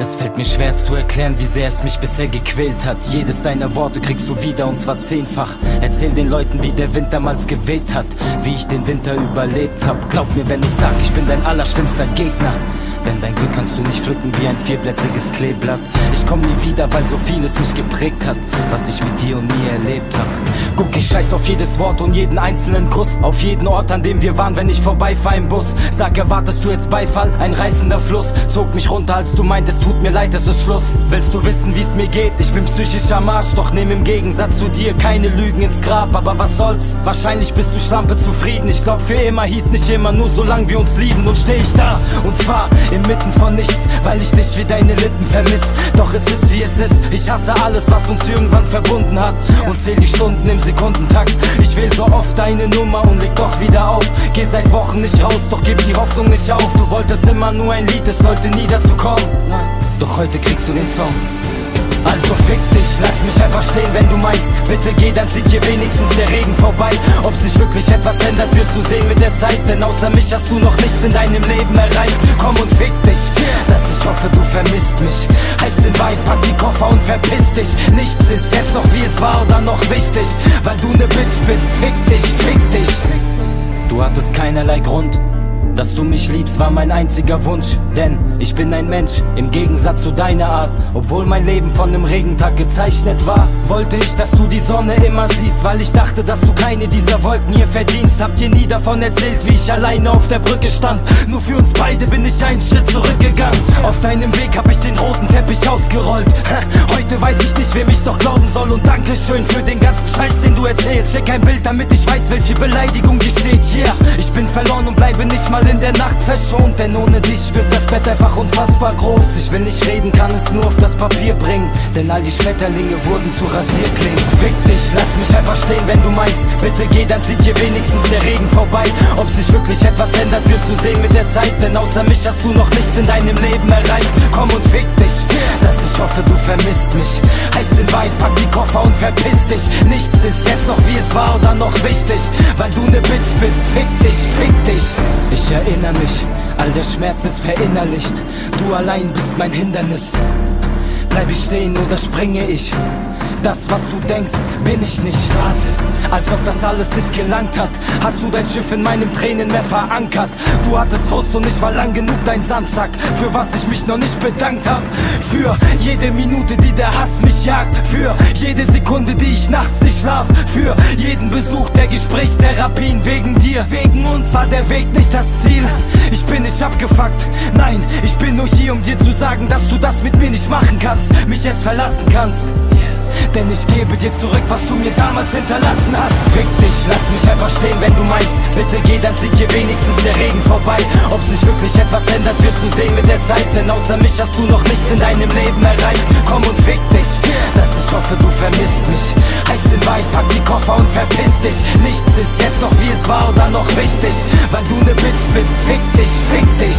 Es fällt mir schwer zu erklären, wie sehr es mich bisher gequält hat. Jedes deiner Worte kriegst du wieder und zwar zehnfach. Erzähl den Leuten, wie der Wind damals geweht hat, wie ich den Winter überlebt hab. Glaub mir, wenn ich sag, ich bin dein allerschlimmster Gegner. Denn dein Glück kannst du nicht pflücken wie ein vierblättriges Kleeblatt. Ich komm nie wieder, weil so vieles mich geprägt hat, was ich mit dir und mir erlebt hab. Guck, ich scheiß auf jedes Wort und jeden einzelnen Kuss. Auf jeden Ort, an dem wir waren, wenn ich vorbeifahr im Bus. Sag, erwartest du jetzt Beifall? Ein reißender Fluss zog mich runter, als du meintest, tut mir leid, es ist Schluss. Willst du wissen, wie's mir geht? Ich bin psychisch am Arsch, doch nehm im Gegensatz zu dir keine Lügen ins Grab. Aber was soll's? Wahrscheinlich bist du Schlampe zufrieden. Ich glaub, für immer hieß nicht immer, nur solange wir uns lieben. Und steh ich da, und zwar inmitten von nichts, weil ich dich wie deine Lippen vermiss. Doch es ist wie es ist, ich hasse alles, was uns irgendwann verbunden hat. Und zähl die Stunden im Sekundentakt. Ich will so oft deine Nummer und leg doch wieder auf. Geh seit Wochen nicht raus, doch gib die Hoffnung nicht auf. Du wolltest immer nur ein Lied, es sollte nie dazu kommen. Doch heute kriegst du den Song. Also fick dich, lass mich einfach stehen, wenn du meinst Bitte geh, dann zieht hier wenigstens der Regen vorbei. Ob sich wirklich etwas ändert, wirst du sehen mit der Zeit Denn außer mich hast du noch nichts in deinem Leben erreicht. Komm und fick dich, dass ich hoffe, du vermisst mich. Heißt in weit, pack die Koffer und verpiss dich. Nichts ist jetzt noch wie es war oder noch wichtig Weil du ne Bitch bist, fick dich, fick dich. Du hattest keinerlei Grund dass du mich liebst, war mein einziger Wunsch. Denn ich bin ein Mensch, im Gegensatz zu deiner Art. Obwohl mein Leben von einem Regentag gezeichnet war, wollte ich, dass du die Sonne immer siehst. Weil ich dachte, dass du keine dieser Wolken hier verdienst. Habt ihr nie davon erzählt, wie ich alleine auf der Brücke stand. Nur für uns beide bin ich einen Schritt zurückgegangen. Auf deinem Weg hab ich den roten Teppich ausgerollt. Heute weiß ich nicht, wem ich noch glauben soll. Und Dankeschön für den ganzen Scheiß, den du erzählst. Schick ein Bild, damit ich weiß, welche Beleidigung hier steht. Yeah, ich bin verloren und bleibe nicht mal in der Nacht verschont. Denn ohne dich wird das Bett einfach unfassbar groß. Ich will nicht reden, kann es nur auf das Papier bringen. Denn all die Schmetterlinge wurden zu Rasierklingen. Fick dich, lass mich einfach stehen, wenn du meinst. Bitte geh, dann zieht hier wenigstens der Regen vorbei. Ob sich wirklich etwas ändert, wirst du sehen mit der Zeit. Denn außer mich hast du noch nichts in deinem Leben erreicht vermisst mich Heißt in weit, pack die Koffer und verpiss dich Nichts ist jetzt noch wie es war oder noch wichtig Weil du ne Bitch bist, fick dich, fick dich Ich erinnere mich, all der Schmerz ist verinnerlicht. Du allein bist mein Hindernis. Bleib ich stehen oder springe ich? Das, was du denkst, bin ich nicht. Warte, als ob das alles nicht gelangt hat. Hast du dein Schiff in meinem Tränenmeer verankert? Du hattest Frust und ich war lang genug dein Sandsack. Für was ich mich noch nicht bedankt hab. Für jede Minute, die der Hass mich jagt. Für jede Sekunde, die ich nachts nicht schlaf. Für jeden Besuch der Gesprächstherapien. Wegen dir, wegen uns war der Weg nicht das Ziel. Ich bin nicht abgefuckt. Nein, ich bin nur hier, um dir zu sagen, dass du das mit mir nicht machen kannst. Mich jetzt verlassen kannst. Denn ich gebe dir zurück, was du mir damals hinterlassen hast. Fick dich, lass mich einfach stehen, wenn du meinst. Bitte geh, dann zieht hier wenigstens der Regen vorbei. Ob sich wirklich etwas ändert, wirst du sehen mit der Zeit. Denn außer mich hast du noch nichts in deinem Leben erreicht. Komm und fick dich, dass ich hoffe, du vermisst mich. Heißt in weit, pack die Koffer und verpiss dich. Nichts ist jetzt noch wie es war oder noch wichtig. Weil du ne Bitch bist, fick dich, fick dich